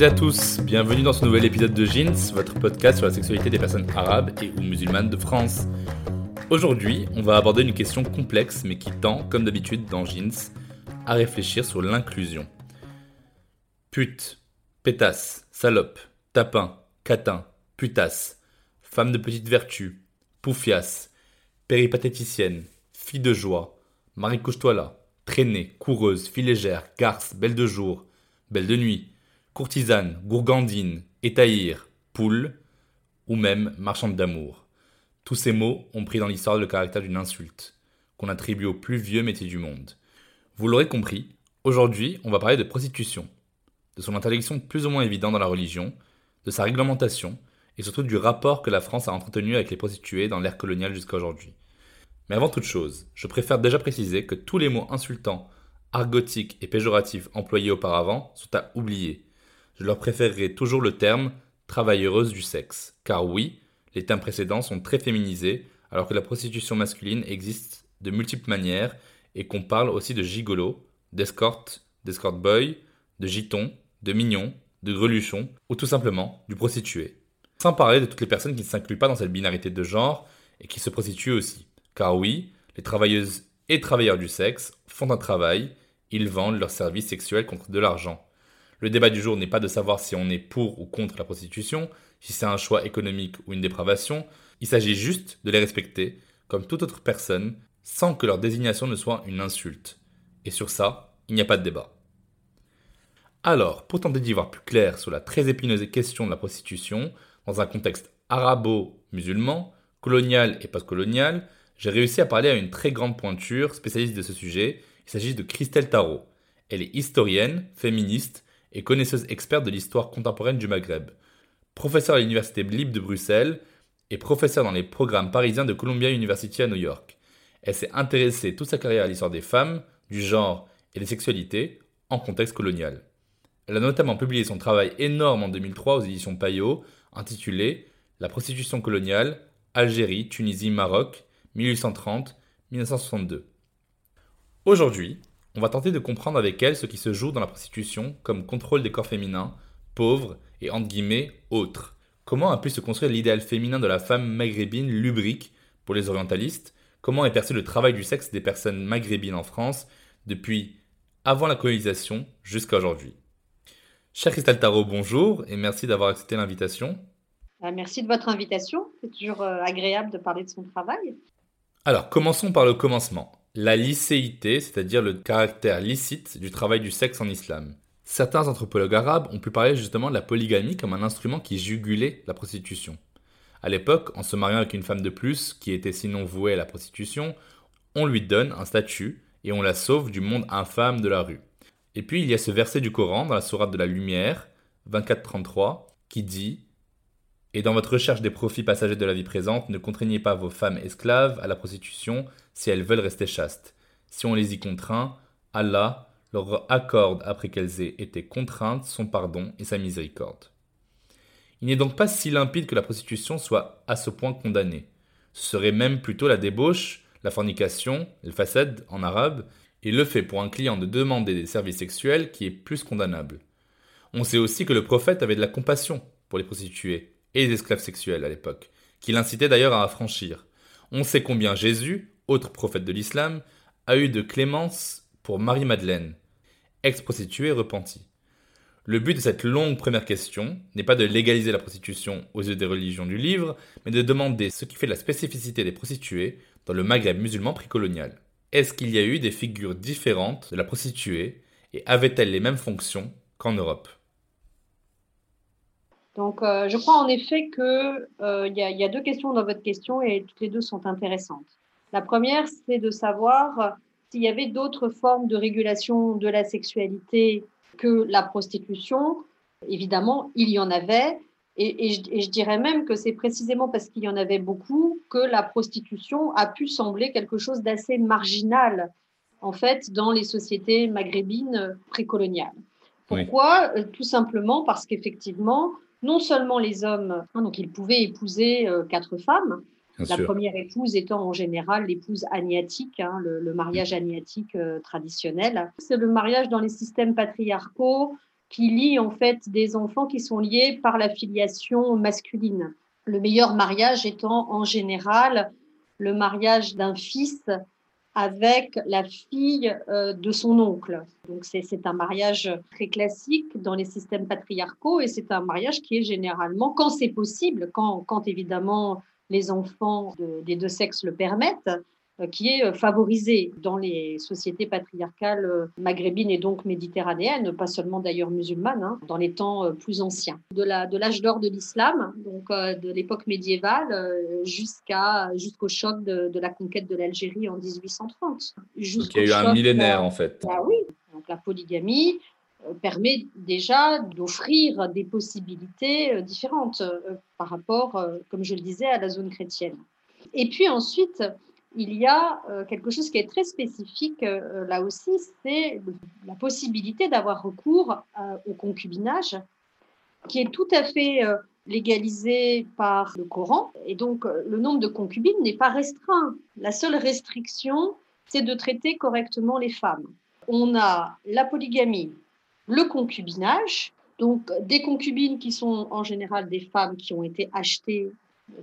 Toutes à tous, bienvenue dans ce nouvel épisode de Jeans, votre podcast sur la sexualité des personnes arabes et ou musulmanes de France. Aujourd'hui, on va aborder une question complexe mais qui tend, comme d'habitude dans Jeans, à réfléchir sur l'inclusion. Pute, pétasse, salope, tapin, catin, putasse, femme de petite vertu, poufiasse, péripatéticienne, fille de joie, Marie couche-toi là, traînée, coureuse, fille légère, garce, belle de jour, belle de nuit, courtisane, gourgandine, étaïr, poule, ou même marchande d'amour. Tous ces mots ont pris dans l'histoire le caractère d'une insulte, qu'on attribue au plus vieux métier du monde. Vous l'aurez compris, aujourd'hui on va parler de prostitution, de son interdiction plus ou moins évidente dans la religion, de sa réglementation, et surtout du rapport que la France a entretenu avec les prostituées dans l'ère coloniale jusqu'à aujourd'hui. Mais avant toute chose, je préfère déjà préciser que tous les mots insultants, argotiques et péjoratifs employés auparavant sont à oublier. Je leur préférerai toujours le terme travailleuse du sexe, car oui, les termes précédents sont très féminisés, alors que la prostitution masculine existe de multiples manières et qu'on parle aussi de gigolo, d'escorte, d'escort boy, de giton, de mignon, de greluchon ou tout simplement du prostitué. Sans parler de toutes les personnes qui ne s'incluent pas dans cette binarité de genre et qui se prostituent aussi. Car oui, les travailleuses et travailleurs du sexe font un travail, ils vendent leurs services sexuels contre de l'argent. Le débat du jour n'est pas de savoir si on est pour ou contre la prostitution, si c'est un choix économique ou une dépravation, il s'agit juste de les respecter comme toute autre personne sans que leur désignation ne soit une insulte. Et sur ça, il n'y a pas de débat. Alors, pour tenter d'y voir plus clair sur la très épineuse question de la prostitution, dans un contexte arabo-musulman, colonial et post-colonial, j'ai réussi à parler à une très grande pointure spécialiste de ce sujet. Il s'agit de Christelle Tarot. Elle est historienne, féministe et connaisseuse experte de l'histoire contemporaine du Maghreb. Professeure à l'Université libre de Bruxelles et professeure dans les programmes parisiens de Columbia University à New York. Elle s'est intéressée toute sa carrière à l'histoire des femmes, du genre et des sexualités en contexte colonial. Elle a notamment publié son travail énorme en 2003 aux éditions Payot, intitulé La prostitution coloniale, Algérie, Tunisie, Maroc, 1830-1962. Aujourd'hui, on va tenter de comprendre avec elle ce qui se joue dans la prostitution comme contrôle des corps féminins, pauvres et entre guillemets autres. Comment a pu se construire l'idéal féminin de la femme maghrébine lubrique pour les orientalistes? Comment est perçu le travail du sexe des personnes maghrébines en France depuis avant la colonisation jusqu'à aujourd'hui? Cher Christelle Tarot, bonjour et merci d'avoir accepté l'invitation. Euh, Merci de votre invitation. C'est toujours euh, agréable de parler de son travail. Alors, commençons par le commencement. La licéité, c'est-à-dire le caractère licite du travail du sexe en islam. Certains anthropologues arabes ont pu parler justement de la polygamie comme un instrument qui jugulait la prostitution. À l'époque, en se mariant avec une femme de plus, qui était sinon vouée à la prostitution, on lui donne un statut et on la sauve du monde infâme de la rue. Et puis il y a ce verset du Coran dans la sourate de la lumière, 24-33, qui dit Et dans votre recherche des profits passagers de la vie présente, ne contraignez pas vos femmes esclaves à la prostitution si elles veulent rester chastes. Si on les y contraint, Allah leur accorde, après qu'elles aient été contraintes, son pardon et sa miséricorde. Il n'est donc pas si limpide que la prostitution soit à ce point condamnée. Ce serait même plutôt la débauche, la fornication, le facade en arabe, et le fait pour un client de demander des services sexuels qui est plus condamnable. On sait aussi que le prophète avait de la compassion pour les prostituées et les esclaves sexuels à l'époque, qu'il incitait d'ailleurs à affranchir. On sait combien Jésus, autre prophète de l'islam, a eu de clémence pour Marie-Madeleine, ex-prostituée repentie. Le but de cette longue première question n'est pas de légaliser la prostitution aux yeux des religions du livre, mais de demander ce qui fait la spécificité des prostituées dans le Maghreb musulman précolonial. Est-ce qu'il y a eu des figures différentes de la prostituée et avait-elle les mêmes fonctions qu'en Europe? Donc, euh, je crois en effet qu'il euh, y, y, a deux questions dans votre question et toutes les deux sont intéressantes. La première, c'est de savoir s'il y avait d'autres formes de régulation de la sexualité que la prostitution. Évidemment, il y en avait. Et, et, je, et je, dirais même que c'est précisément parce qu'il y en avait beaucoup que la prostitution a pu sembler quelque chose d'assez marginal, en fait, dans les sociétés maghrébines précoloniales. Pourquoi? Oui. Tout simplement parce qu'effectivement, non seulement les hommes, hein, donc ils pouvaient épouser euh, quatre femmes, Bien la sûr. première épouse étant en général l'épouse agnatique, hein, le, le, mariage agnatique euh, traditionnel. C'est le mariage dans les systèmes patriarcaux qui lie en fait des enfants qui sont liés par la filiation masculine. Le meilleur mariage étant en général le mariage d'un fils avec la fille euh, de son oncle. Donc c'est un mariage très classique dans les systèmes patriarcaux et c'est un mariage qui est généralement, quand c'est possible, quand, évidemment les enfants de, des deux sexes le permettent, qui est euh, favorisé dans les sociétés patriarcales euh, maghrébines et donc méditerranéennes, pas seulement d'ailleurs musulmanes, hein, dans les temps plus anciens. De l'âge d'or de l'islam, donc de l'époque médiévale, jusqu'à jusqu'au choc de, de, la conquête de l'Algérie en 1830. Donc il y a eu un millénaire en fait. Ah oui, donc la polygamie, permet déjà d'offrir des possibilités différentes par rapport, comme je le disais, à la zone chrétienne. Et puis ensuite, il y a quelque chose qui est très spécifique là aussi, c'est la possibilité d'avoir recours au concubinage, qui est tout à fait légalisé par le Coran. Et donc, le nombre de concubines n'est pas restreint. La seule restriction, c'est de traiter correctement les femmes. On a la polygamie, le concubinage, donc des concubines qui sont en général des femmes qui ont été achetées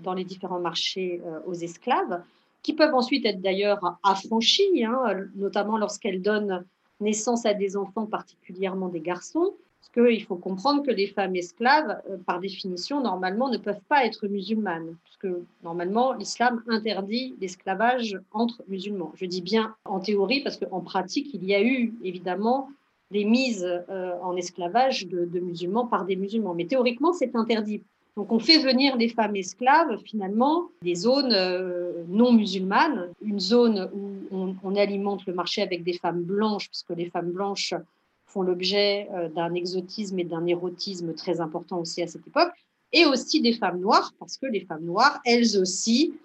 dans les différents marchés euh, aux esclaves, qui peuvent ensuite être d'ailleurs affranchies, hein, notamment lorsqu'elles donnent naissance à des enfants, particulièrement des garçons, parce qu'il faut comprendre que les femmes esclaves, euh, par définition, normalement, ne peuvent pas être musulmanes, parce que normalement, l'islam interdit l'esclavage entre musulmans. Je dis bien en théorie, parce qu'en pratique, il y a eu évidemment des mises euh, en esclavage de, de, musulmans par des musulmans. Mais théoriquement, c'est interdit. Donc on fait venir des femmes esclaves, finalement, des zones euh, non musulmanes, une zone où on, alimente le marché avec des femmes blanches, puisque les femmes blanches font l'objet euh, d'un exotisme et d'un érotisme très important aussi à cette époque, et aussi des femmes noires, parce que les femmes noires, elles aussi,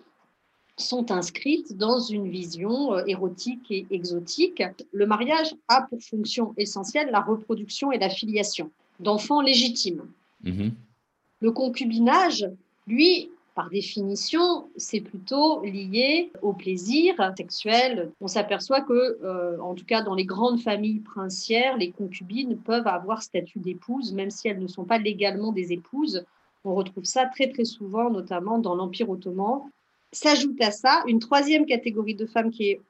sont inscrites dans une vision euh, érotique et exotique. Le mariage a pour fonction essentielle la reproduction et la filiation d'enfants légitimes. Mmh. Le concubinage, lui, par définition, c'est plutôt lié au plaisir sexuel. On s'aperçoit que, euh, en tout cas, dans les grandes familles princières, les concubines peuvent avoir statut d'épouse, même si elles ne sont pas légalement des épouses. On retrouve ça très très souvent, notamment dans l'Empire ottoman, S'ajoute à ça une troisième catégorie de femmes qui est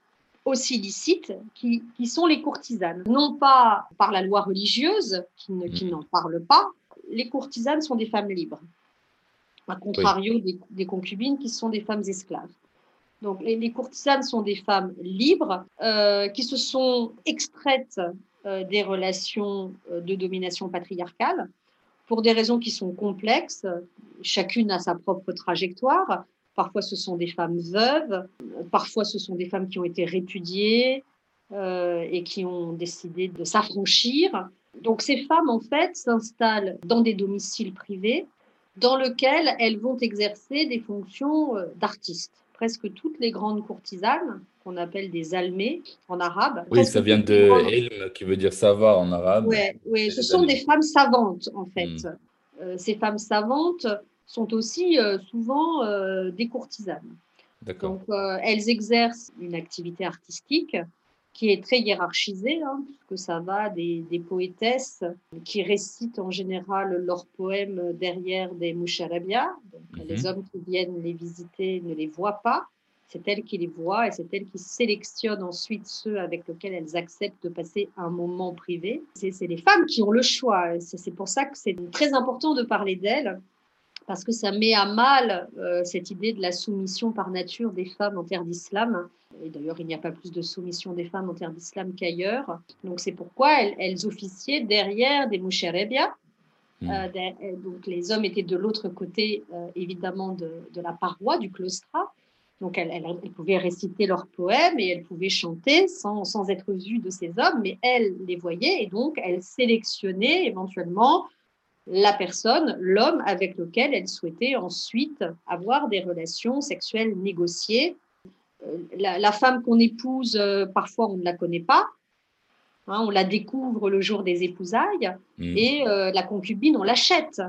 aussi licite, qui, qui, sont les courtisanes. Non pas par la loi religieuse, qui, ne, qui mmh. n'en parle pas, les courtisanes sont des femmes libres, à contrario oui. des, des, concubines qui sont des femmes esclaves. Donc les, les courtisanes sont des femmes libres euh, qui se sont extraites euh, des relations euh, de domination patriarcale pour des raisons qui sont complexes. Chacune a sa propre trajectoire. Parfois, ce sont des femmes veuves, parfois, ce sont des femmes qui ont été répudiées euh, et qui ont décidé de s'affranchir. Donc, ces femmes, en fait, s'installent dans des domiciles privés dans lesquels elles vont exercer des fonctions euh, d'artistes. Presque toutes les grandes courtisanes, qu'on appelle des almées en arabe. Oui, ça vient de grandes... ilm, qui veut dire savoir en arabe. Oui, ouais, ce sont des femmes savantes, en fait. Hmm. Euh, ces femmes savantes sont aussi euh, souvent euh, des courtisanes. Donc, elles exercent une activité artistique qui est très hiérarchisée, hein, puisque ça va des, poétesses qui récitent en général leurs poèmes derrière des moucharabia. Donc, Les mhm. hommes qui viennent les visiter ne les voient pas. C'est elles qui les voient et c'est elles qui sélectionnent ensuite ceux avec lesquels elles acceptent de passer un moment privé. C'est les femmes qui ont le choix. C'est pour ça que c'est très important de parler d'elles parce que ça met à mal euh, cette idée de la soumission par nature des femmes en terre d'islam. Et d'ailleurs, il n'y a pas plus de soumission des femmes en terre d'islam qu'ailleurs. Donc c'est pourquoi elles, officiaient derrière des moucherebias. Hmm. Euh, donc les hommes étaient de l'autre côté, euh, évidemment, de, la paroi, du claustrat. Donc elles, pouvaient réciter leurs poèmes et elles pouvaient chanter sans, sans être vues de ces hommes, mais elles les voyaient et donc elles sélectionnaient éventuellement la personne, l'homme avec lequel elle souhaitait ensuite avoir des relations sexuelles négociées. Euh, la, femme qu'on épouse, euh, parfois on ne la connaît pas. Hein, on la découvre le jour des épousailles mmh. et euh, la concubine, on l'achète.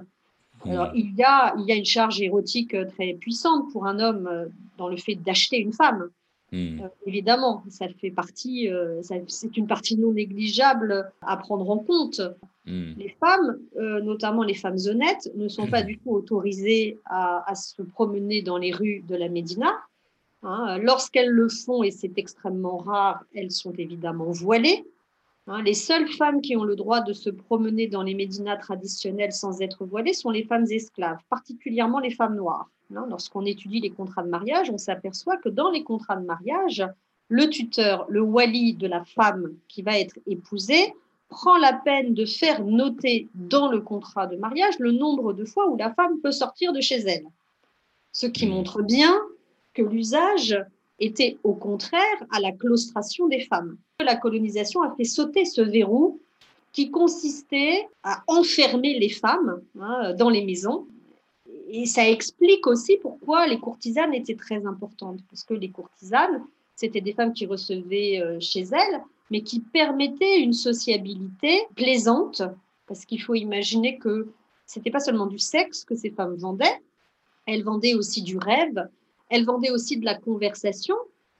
Mmh. Alors, il y, a, il y a une charge érotique très puissante pour un homme dans le fait d'acheter une femme. Mmh. évidemment, ça fait partie, c'est une partie non négligeable à prendre en compte. Hmm. Les femmes, euh, notamment les femmes honnêtes, ne sont pas hmm. du tout autorisées à, se promener dans les rues de la Médina. Hein. Lorsqu'elles le font, et c'est extrêmement rare, elles sont évidemment voilées. Hein. les seules femmes qui ont le droit de se promener dans les médinas traditionnels sans être voilées sont les femmes esclaves, particulièrement les femmes noires. Hein. Lorsqu'on étudie les contrats de mariage, on s'aperçoit que dans les contrats de mariage, le tuteur, le wali de la femme qui va être épousée, prend la peine de faire noter dans le contrat de mariage le nombre de fois où la femme peut sortir de chez elle. Ce qui hmm. montre bien que l'usage était au contraire à la claustration des femmes. La colonisation a fait sauter ce verrou qui consistait à enfermer les femmes hein, dans les maisons. Et ça explique aussi pourquoi les courtisanes étaient très importantes, parce que les courtisanes, c'était des femmes qui recevaient euh, chez elles mais qui permettait une sociabilité plaisante, parce qu'il faut imaginer que c'était pas seulement du sexe que ces femmes vendaient, elles vendaient aussi du rêve, elles vendaient aussi de la conversation,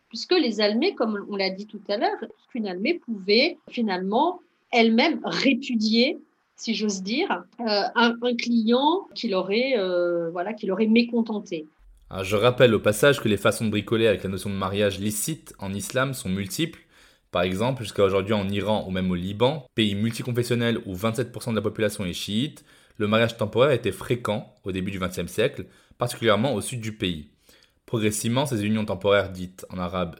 puisque les Almées, comme on l'a dit tout à l'heure, qu'une Almée pouvait finalement elle-même répudier si j'ose dire, euh, un, client qui l'aurait euh, voilà, qui l'aurait mécontenté. je rappelle au passage que les façons de bricoler avec la notion de mariage licite en islam sont multiples par exemple, jusqu'à aujourd'hui en Iran ou même au Liban, pays multiconfessionnel où 27% de la population est chiite, le mariage temporaire était fréquent au début du XXe siècle, particulièrement au sud du pays. Progressivement, ces unions temporaires dites en arabe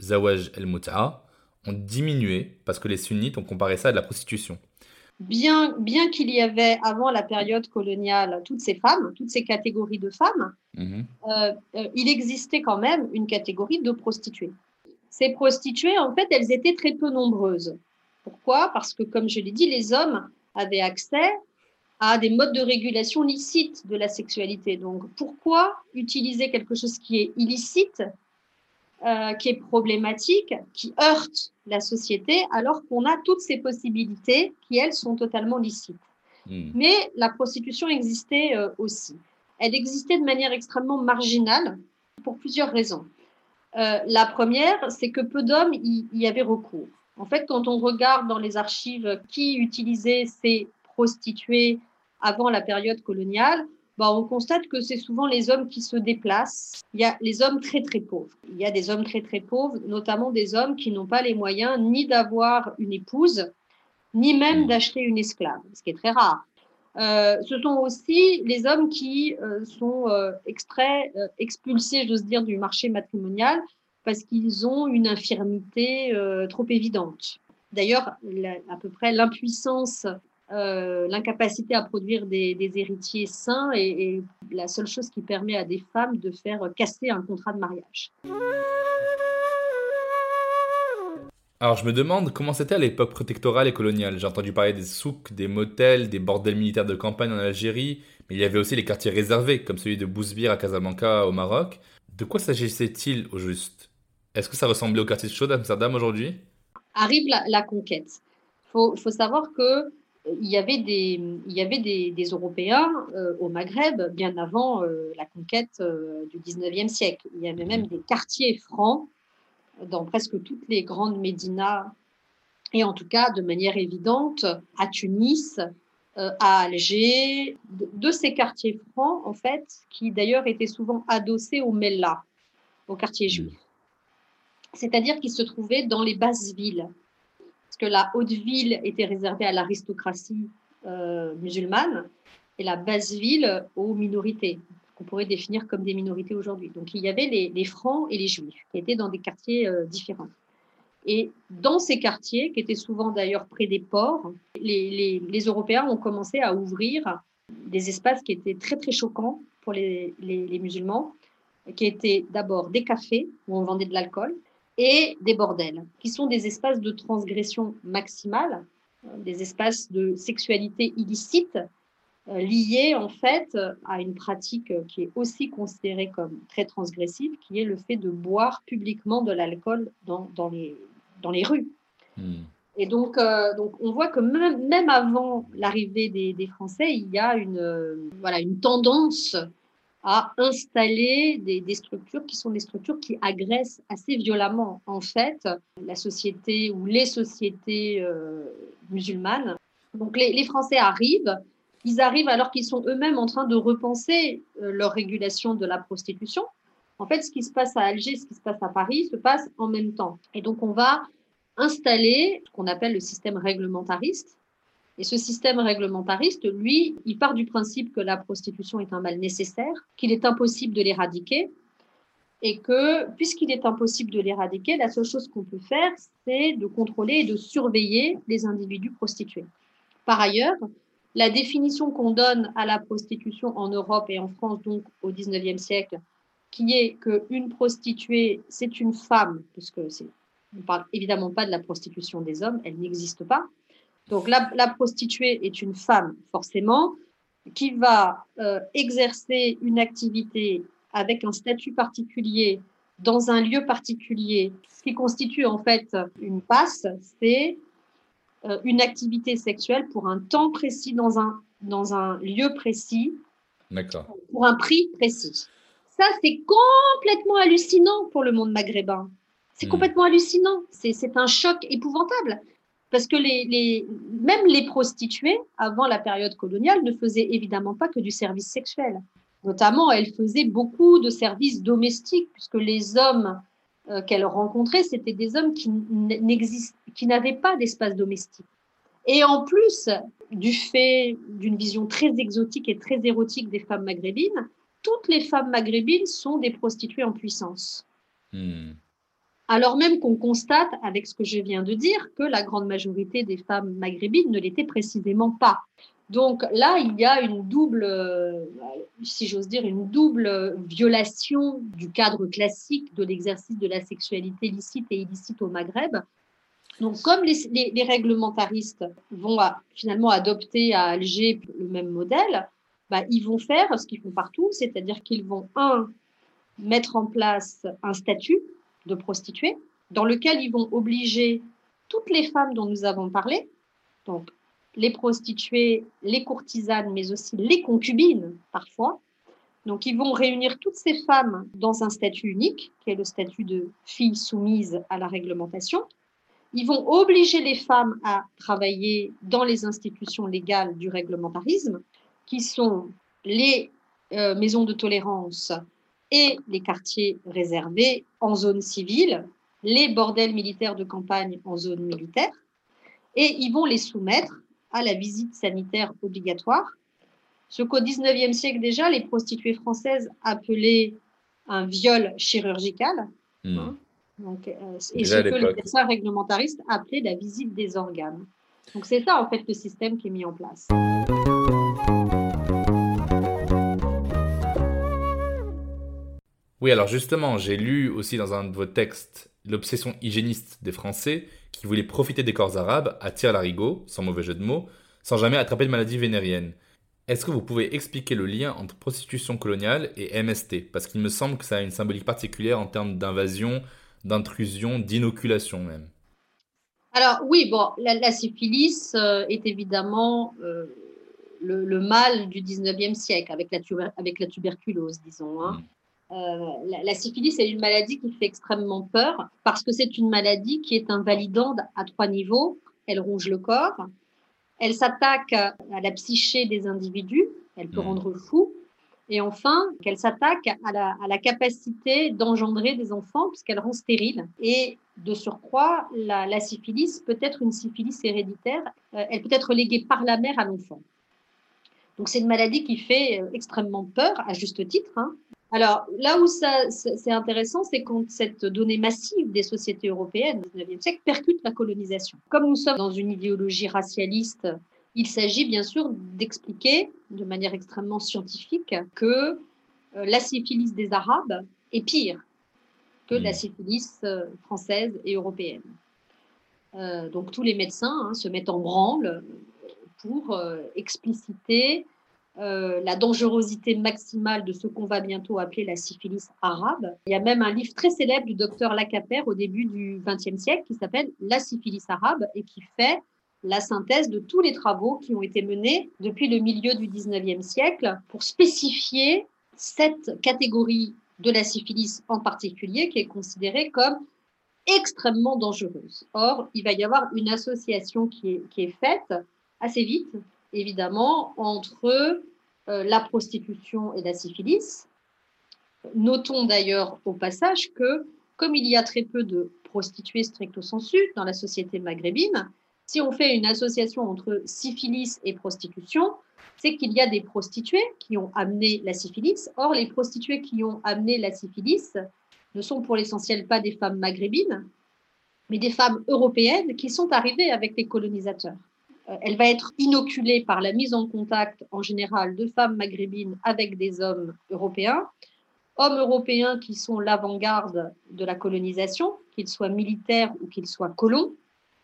zawaj el-mut'a ont diminué parce que les sunnites ont comparé ça à de la prostitution. Bien, bien qu'il y avait avant la période coloniale toutes ces femmes, toutes ces catégories de femmes, mhm. euh, euh, il existait quand même une catégorie de prostituées ces prostituées, en fait, elles étaient très peu nombreuses. Pourquoi? Parce que, comme je l'ai dit, les hommes avaient accès à des modes de régulation licites de la sexualité. Donc, pourquoi utiliser quelque chose qui est illicite, euh, qui est problématique, qui heurte la société, alors qu'on a toutes ces possibilités qui, elles, sont totalement licites? Hmm. Mais la prostitution existait euh, aussi. Elle existait de manière extrêmement marginale pour plusieurs raisons. Euh, la première, c'est que peu d'hommes y, avaient recours. En fait, quand on regarde dans les archives qui utilisaient ces prostituées avant la période coloniale, bah, on constate que c'est souvent les hommes qui se déplacent. Il y a les hommes très très pauvres. Il y a des hommes très très pauvres, notamment des hommes qui n'ont pas les moyens ni d'avoir une épouse, ni même d'acheter une esclave, ce qui est très rare. Euh, ce sont aussi les hommes qui euh, sont euh, extraits, expulsés, j'ose dire, du marché matrimonial parce qu'ils ont une infirmité trop évidente. D'ailleurs, à peu près l'impuissance, l'incapacité à produire des, héritiers sains est, est, la seule chose qui permet à des femmes de faire casser un contrat de mariage. Alors je me demande comment c'était à l'époque protectorale et coloniale. J'ai entendu parler des souks, des motels, des bordels militaires de campagne en Algérie, mais il y avait aussi les quartiers réservés, comme celui de Bousbir à Casablanca au Maroc. De quoi s'agissait-il au juste? Est-ce que ça ressemblait au quartier chaud d'Amsterdam aujourd'hui? Arrive la, conquête. Il faut, savoir que il y avait des, il y avait des, Européens euh, au Maghreb bien avant euh, la conquête euh, du 19e siècle. Il y avait même mhm. des quartiers francs dans presque toutes les grandes médinas, et en tout cas de manière évidente à Tunis, euh, à Alger, de, ces quartiers francs, en fait, qui d'ailleurs étaient souvent adossés au Mellah, au quartier juif. C'est-à-dire qu'ils se trouvaient dans les basses villes. Parce que la haute ville était réservée à l'aristocratie euh, musulmane et la basse ville aux minorités, qu'on pourrait définir comme des minorités aujourd'hui. Donc il y avait les, francs et les juifs qui étaient dans des quartiers euh, différents. Et dans ces quartiers, qui étaient souvent d'ailleurs près des ports, les, Européens ont commencé à ouvrir des espaces qui étaient très très choquants pour les, musulmans, qui étaient d'abord des cafés où on vendait de l'alcool et des bordels, qui sont des espaces de transgression maximale, des espaces de sexualité illicite euh, liés en fait à une pratique qui est aussi considérée comme très transgressive, qui est le fait de boire publiquement de l'alcool dans, dans, les, dans les rues. Hmm. Et donc, euh, donc, on voit que même, même avant l'arrivée des, des, Français, il y a une, euh, voilà, une tendance à installer des, des, structures qui sont des structures qui agressent assez violemment, en fait, la société ou les sociétés euh, musulmanes. Donc, les, les, Français arrivent. Ils arrivent alors qu'ils sont eux-mêmes en train de repenser leur régulation de la prostitution. En fait, ce qui se passe à Alger, ce qui se passe à Paris, se passe en même temps. Et donc, on va installer ce qu'on appelle le système réglementariste. Et ce système réglementariste, lui, il part du principe que la prostitution est un mal nécessaire, qu'il est impossible de l'éradiquer, et que puisqu'il est impossible de l'éradiquer, la seule chose qu'on peut faire, c'est de contrôler et de surveiller les individus prostitués. Par ailleurs, la définition qu'on donne à la prostitution en Europe et en France, donc au XIXe siècle, qui est qu'une prostituée, c'est une femme, puisque on ne parle évidemment pas de la prostitution des hommes, elle n'existe pas. Donc la, prostituée est une femme, forcément, qui va euh, exercer une activité avec un statut particulier dans un lieu particulier. Qui constitue en fait une passe, c'est une activité sexuelle pour un temps précis dans un, dans un lieu précis, pour un prix précis. Ça, c'est complètement hallucinant pour le monde maghrébin. C'est hmm. complètement hallucinant. C'est un choc épouvantable. Parce que les, les, même les prostituées, avant la période coloniale, ne faisaient évidemment pas que du service sexuel. Notamment, elles faisaient beaucoup de services domestiques, puisque les hommes euh, qu'elles rencontraient, c'était des hommes qui n'avaient pas d'espace domestique. Et en plus, du fait d'une vision très exotique et très érotique des femmes maghrébines, toutes les femmes maghrébines sont des prostituées en puissance. Hmm alors même qu'on constate, avec ce que je viens de dire, que la grande majorité des femmes maghrébines ne l'étaient précisément pas. Donc là, il y a une double, euh, si j'ose dire, une double violation du cadre classique de l'exercice de la sexualité licite et illicite au Maghreb. Donc, comme les, réglementaristes vont finalement adopter à Alger le même modèle, bah, ils vont faire ce qu'ils font partout, c'est-à-dire qu'ils vont, un, mettre en place un statut de prostituées, dans lequel ils vont obliger toutes les femmes dont nous avons parlé, donc les prostituées, les courtisanes, mais aussi les concubines parfois. Donc ils vont réunir toutes ces femmes dans un statut unique, qui est le statut de fille soumise à la réglementation. Ils vont obliger les femmes à travailler dans les institutions légales du réglementarisme, qui sont les euh, maisons de tolérance et les quartiers réservés en zone civile, les bordels militaires de campagne en zone militaire, et ils vont les soumettre à la visite sanitaire obligatoire, ce qu'au XIXe siècle déjà, les prostituées françaises appelaient un viol chirurgical, hmm. hein. Donc, euh, et ce que les médecins réglementaristes appelaient la visite des organes. Donc c'est ça en fait le système qui est mis en place. Oui, alors justement, j'ai lu aussi dans un de vos textes l'obsession hygiéniste des Français qui voulaient profiter des corps arabes à tir larigot, sans mauvais jeu de mots, sans jamais attraper de maladie vénérienne. Est-ce que vous pouvez expliquer le lien entre prostitution coloniale et MST Parce qu'il me semble que ça a une symbolique particulière en termes d'invasion, d'intrusion, d'inoculation même. Alors oui, bon, la, syphilis euh, est évidemment euh, le, mal du 19e siècle avec la, avec la tuberculose, disons. Hein. Mm. La, syphilis est une maladie qui fait extrêmement peur parce que c'est une maladie qui est invalidante à trois niveaux. Elle ronge le corps, elle s'attaque à la psyché des individus, elle peut mmh. rendre fou, et enfin, qu'elle s'attaque à la, capacité d'engendrer des enfants puisqu'elle rend stérile. Et de surcroît, la, syphilis peut être une syphilis héréditaire. Euh, elle peut être léguée par la mère à l'enfant. Donc c'est une maladie qui fait euh, extrêmement peur, à juste titre. Hein. Alors là où c'est intéressant, c'est quand cette donnée massive des sociétés européennes du 19e siècle percute la colonisation. Comme nous sommes dans une idéologie racialiste il s'agit bien sûr d'expliquer de manière extrêmement scientifique que euh, la syphilis des Arabes est pire que la hmm. syphilis euh, française et européenne. Euh, donc tous les médecins hein, se mettent en branle pour expliciter la dangerosité maximale de ce qu'on va bientôt appeler la syphilis arabe. Il y a même un livre très célèbre du docteur Lacapère au début du XXe siècle qui s'appelle La syphilis arabe et qui fait la synthèse de tous les travaux qui ont été menés depuis le milieu du 19e siècle pour spécifier cette catégorie de la syphilis en particulier qui est considérée comme extrêmement dangereuse. Or, il va y avoir une association qui est, faite assez vite, évidemment, entre euh, la prostitution et la syphilis. Notons d'ailleurs au passage que, comme il y a très peu de prostituées stricto sensu dans la société maghrébine, si on fait une association entre syphilis et prostitution, c'est qu'il y a des prostituées qui ont amené la syphilis. Or, les prostituées qui ont amené la syphilis ne sont pour l'essentiel pas des femmes maghrébines, mais des femmes européennes qui sont arrivées avec les colonisateurs. Euh, elle va être inoculée par la mise en contact en général de femmes maghrébines avec des hommes européens, hommes européens qui sont l'avant-garde de la colonisation, qu'ils soient militaires ou qu'ils soient colons.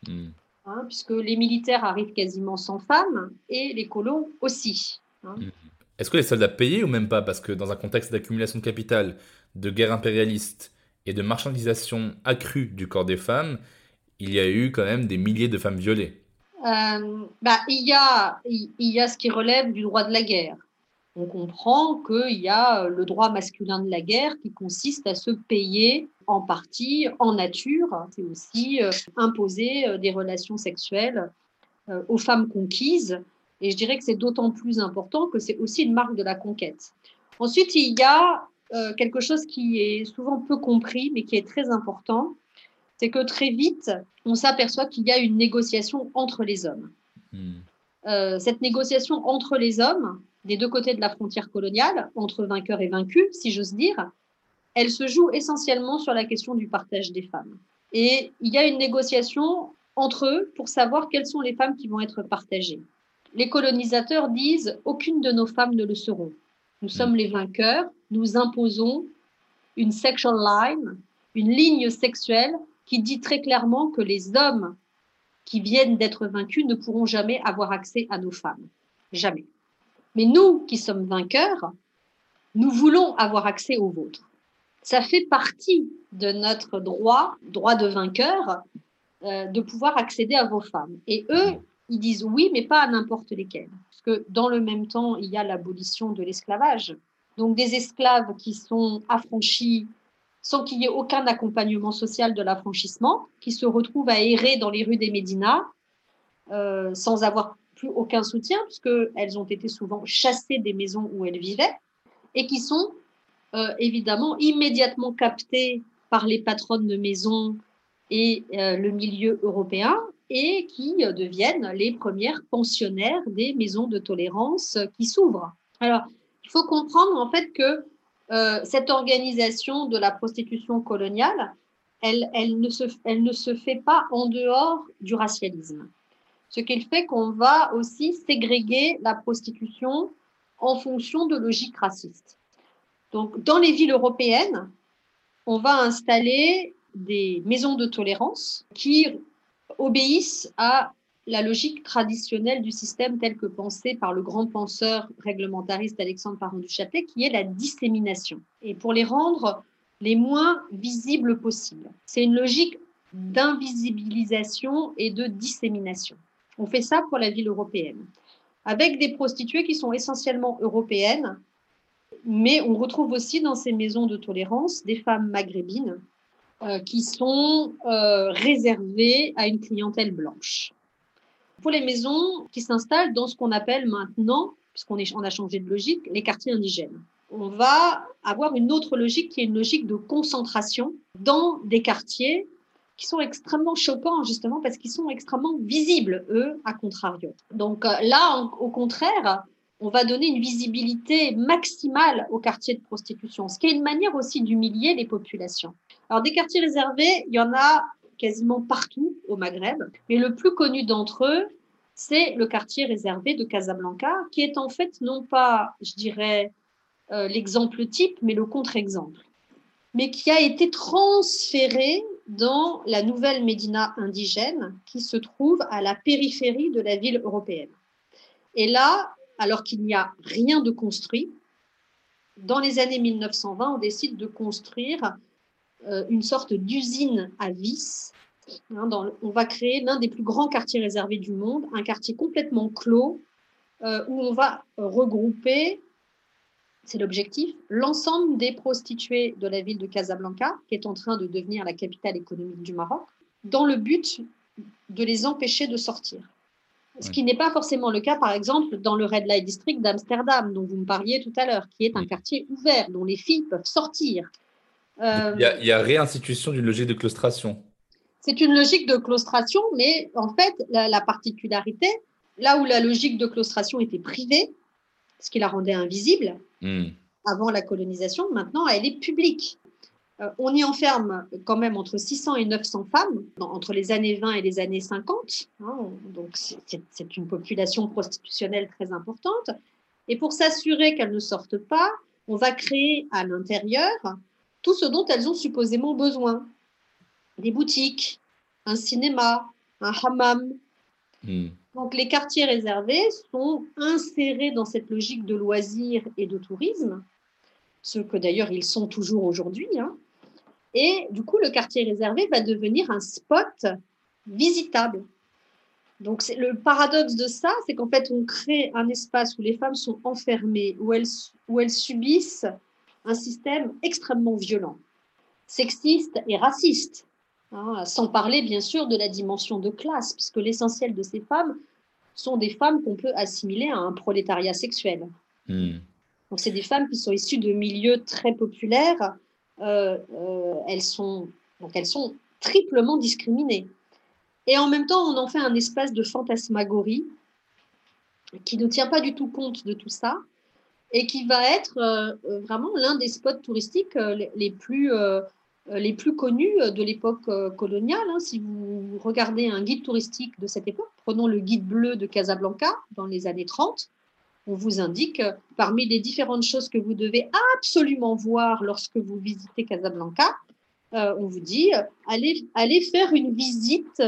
Hmm. Hein, puisque les militaires arrivent quasiment sans femmes et les colons aussi. Hein. Mhm. Est-ce que les soldats payaient ou même pas? Parce que dans un contexte d'accumulation de capital, de guerre impérialiste et de marchandisation accrue du corps des femmes, il y a eu quand même des milliers de femmes violées. Euh, bah, il, y a, il y a ce qui relève du droit de la guerre on comprend qu'il y a euh, le droit masculin de la guerre qui consiste à se payer en partie en nature. C'est aussi euh, imposer des relations sexuelles aux femmes conquises. Et je dirais que c'est d'autant plus important que c'est aussi une marque de la conquête. Ensuite, il y a quelque chose qui est souvent peu compris, mais qui est très important. C'est que très vite, on s'aperçoit qu'il y a une négociation entre les hommes. Hmm. cette négociation entre les hommes, des deux côtés de la frontière coloniale, entre vainqueurs et vaincus, si j'ose dire, elle se joue essentiellement sur la question du partage des femmes. Et il y a une négociation entre eux pour savoir quelles sont les femmes qui vont être partagées. Les colonisateurs disent aucune de nos femmes ne le seront. Nous sommes les vainqueurs, nous imposons une sexual line, une ligne sexuelle qui dit très clairement que les hommes qui viennent d'être vaincus ne pourront jamais avoir accès à nos femmes. Jamais. Mais nous qui sommes vainqueurs, nous voulons avoir accès aux vôtres. Ça fait partie de notre droit, droit de vainqueur, euh, de pouvoir accéder à vos femmes. Et eux, ils disent oui, mais pas à n'importe lesquelles. Parce que dans le même temps, il y a l'abolition de l'esclavage. Donc des esclaves qui sont affranchis sans qu'il y ait aucun accompagnement social de l'affranchissement, qui se retrouvent à errer dans les rues des Médinas euh, sans avoir plus aucun soutien, puisqu'elles ont été souvent chassées des maisons où elles vivaient, et qui sont euh, évidemment immédiatement captées par les patronnes de maison et euh, le milieu européen, et qui deviennent les premières pensionnaires des maisons de tolérance qui s'ouvrent. Alors, il faut comprendre en fait que cette organisation de la prostitution coloniale, elle, elle, ne se, elle ne se fait pas en dehors du racialisme ce qui fait qu'on va aussi ségréguer la prostitution en fonction de logiques racistes. Donc, dans les villes européennes, on va installer des maisons de tolérance qui obéissent à la logique traditionnelle du système tel que pensé par le grand penseur réglementariste Alexandre Parent du Châtelet, qui est la dissémination. Et pour les rendre les moins visibles possibles. C'est une logique d'invisibilisation et de dissémination. On fait ça pour la ville européenne, avec des prostituées qui sont essentiellement européennes mais on retrouve aussi dans ces maisons de tolérance des femmes maghrébines euh, qui sont euh, réservées à une clientèle blanche. Pour les maisons qui s'installent dans ce qu'on appelle maintenant, puisqu'on on a changé de logique, les quartiers indigènes. On va avoir une autre logique qui est une logique de concentration dans des quartiers qui sont extrêmement choquants, justement, parce qu'ils sont extrêmement visibles, eux, à contrario. Donc euh, là, au contraire, on va donner une visibilité maximale aux quartiers de prostitution, ce qui est une manière aussi d'humilier les populations. Alors, des quartiers réservés, il y en a quasiment partout au Maghreb, mais le plus connu d'entre eux, c'est le quartier réservé de Casablanca, qui est en fait non pas, je dirais, euh, l'exemple type, mais le contre-exemple, mais qui a été transféré dans la nouvelle Médina indigène qui se trouve à la périphérie de la ville européenne. Et là, alors qu'il n'y a rien de construit, dans les années 1920, on décide de construire une sorte d'usine à vis. Hein, on va créer l'un des plus grands quartiers réservés du monde, un quartier complètement clos, euh, où on va regrouper, c'est l'objectif, l'ensemble des prostituées de la ville de Casablanca, qui est en train de devenir la capitale économique du Maroc, dans le but de les empêcher de sortir. Ce qui n'est pas forcément le cas, par exemple, dans le Red Light District d'Amsterdam, dont vous me parliez tout à l'heure, qui est un quartier ouvert, dont les filles peuvent sortir. Euh, il, y a, réinstitution d'une logique de claustration. C'est une logique de claustration, mais en fait, la, particularité, là où la logique de claustration était privée, ce qui la rendait invisible hmm. avant la colonisation, maintenant elle est publique. Euh, on y enferme quand même entre 600 et 900 femmes entre les années 20 et les années 50. Hein, donc c'est une population prostitutionnelle très importante. Et pour s'assurer qu'elles ne sortent pas, on va créer à l'intérieur tout ce dont elles ont supposément besoin. Des boutiques, un cinéma, un hammam. Hmm. Donc les quartiers réservés sont insérés dans cette logique de loisirs et de tourisme, ce que d'ailleurs ils sont toujours aujourd'hui. Hein. Et du coup, le quartier réservé va devenir un spot visitable. Donc, le paradoxe de ça, c'est qu'en fait, on crée un espace où les femmes sont enfermées, où elles, où elles subissent un système extrêmement violent, sexiste et raciste, hein, sans parler bien sûr de la dimension de classe, puisque l'essentiel de ces femmes sont des femmes qu'on peut assimiler à un prolétariat sexuel. Hmm. Donc, c'est des femmes qui sont issues de milieux très populaires, euh, euh, elles, sont, donc elles sont triplement discriminées. Et en même temps, on en fait un espace de fantasmagorie qui ne tient pas du tout compte de tout ça et qui va être euh, vraiment l'un des spots touristiques les, plus, les plus connus de l'époque coloniale. Hein. Si vous regardez un guide touristique de cette époque, prenons le guide bleu de Casablanca dans les années 30, on vous indique euh, parmi les différentes choses que vous devez absolument voir lorsque vous visitez Casablanca, euh, on vous dit euh, allez, faire une visite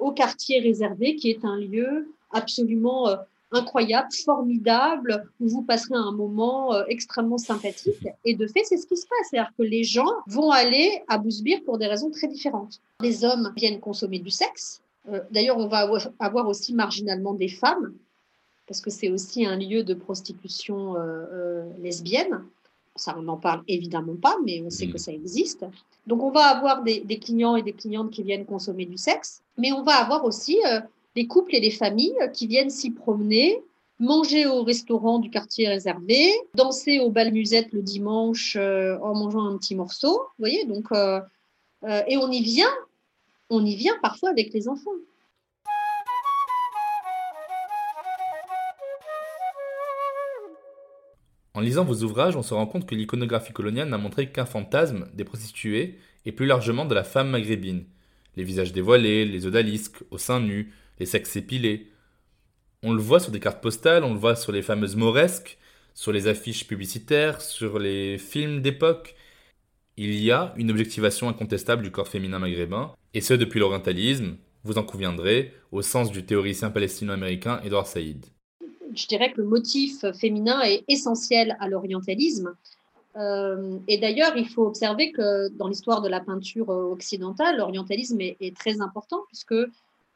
au quartier réservé qui est un lieu absolument incroyable, formidable, où vous passerez un moment extrêmement sympathique. Et de fait, c'est ce qui se passe. C'est-à-dire que les gens vont aller à Bousbir pour des raisons très différentes. Les hommes viennent consommer du sexe. D'ailleurs, on va avoir aussi marginalement des femmes parce que c'est aussi un lieu de prostitution euh, euh, lesbienne. Ça, on n'en parle évidemment pas, mais on sait mm. que ça existe. Donc, on va avoir des, clients et des clientes qui viennent consommer du sexe, mais on va avoir aussi euh, des couples et des familles qui viennent s'y promener, manger au restaurant du quartier réservé, danser au bal musette le dimanche en mangeant un petit morceau. Voyez, donc, et on y vient, on y vient parfois avec les enfants. En lisant vos ouvrages, on se rend compte que l'iconographie coloniale n'a montré qu'un fantasme des prostituées et plus largement de la femme maghrébine. Les visages dévoilés, les odalisques, aux seins nus, les sexes épilés. On le voit sur des cartes postales, on le voit sur les fameuses moresques, sur les affiches publicitaires, sur les films d'époque. Il y a une objectivation incontestable du corps féminin maghrébin, et ce depuis l'orientalisme, vous en conviendrez, au sens du théoricien palestino-américain Edouard Saïd je dirais que le motif féminin est essentiel à l'orientalisme. Euh, et d'ailleurs, il faut observer que dans l'histoire de la peinture occidentale, l'orientalisme est, très important puisque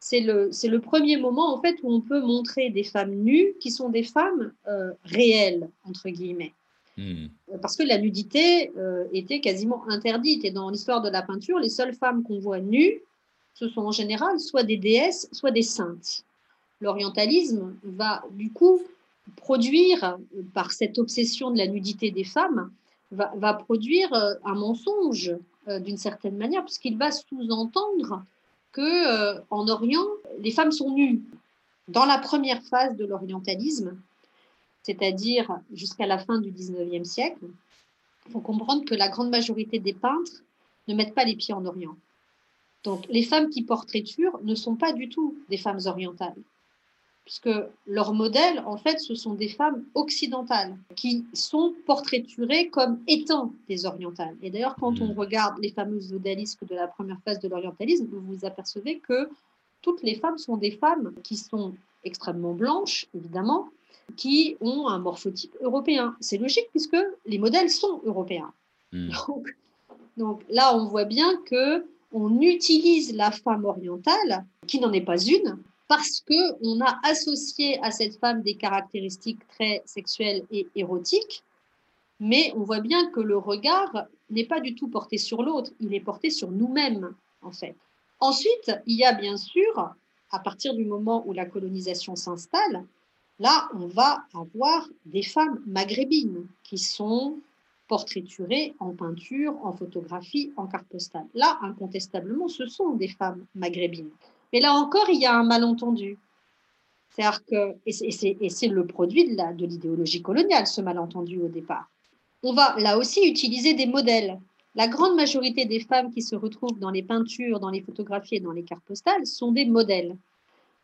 c'est le, le, premier moment en fait où on peut montrer des femmes nues qui sont des femmes euh, réelles entre guillemets. Hmm. Parce que la nudité euh, était quasiment interdite. Et dans l'histoire de la peinture, les seules femmes qu'on voit nues, ce sont en général soit des déesses, soit des saintes. L'orientalisme va du coup produire, par cette obsession de la nudité des femmes, va, va produire euh, un mensonge euh, d'une certaine manière, puisqu'il va sous-entendre que en Orient, les femmes sont nues. Dans la première phase de l'orientalisme, c'est-à-dire jusqu'à la fin du 19e siècle, il faut comprendre que la grande majorité des peintres ne mettent pas les pieds en Orient. Donc les femmes qui portraiturent ne sont pas du tout des femmes orientales, puisque leurs modèles, en fait, ce sont des femmes occidentales qui sont portraiturées comme étant des orientales. Et d'ailleurs, quand on regarde les fameuses odalisques de la première phase de l'orientalisme, vous vous apercevez que toutes les femmes sont des femmes qui sont extrêmement blanches, évidemment, qui ont un morphotype européen. C'est logique puisque les modèles sont européens. Hmm. Donc, donc, là, on voit bien que on utilise la femme orientale, qui n'en est pas une, parce que on a associé à cette femme des caractéristiques très sexuelles et érotiques, mais on voit bien que le regard n'est pas du tout porté sur l'autre, il est porté sur nous-mêmes, en fait. Ensuite, il y a bien sûr, à partir du moment où la colonisation s'installe, Là, on va avoir des femmes maghrébines qui sont portraiturées en peinture, en photographie, en carte postale. Là, incontestablement, ce sont des femmes maghrébines. Mais là encore, il y a un malentendu. C'est-à-dire que, et c'est le produit de l'idéologie coloniale, ce malentendu au départ. On va là aussi utiliser des modèles. La grande majorité des femmes qui se retrouvent dans les peintures, dans les photographies et dans les cartes postales sont des modèles.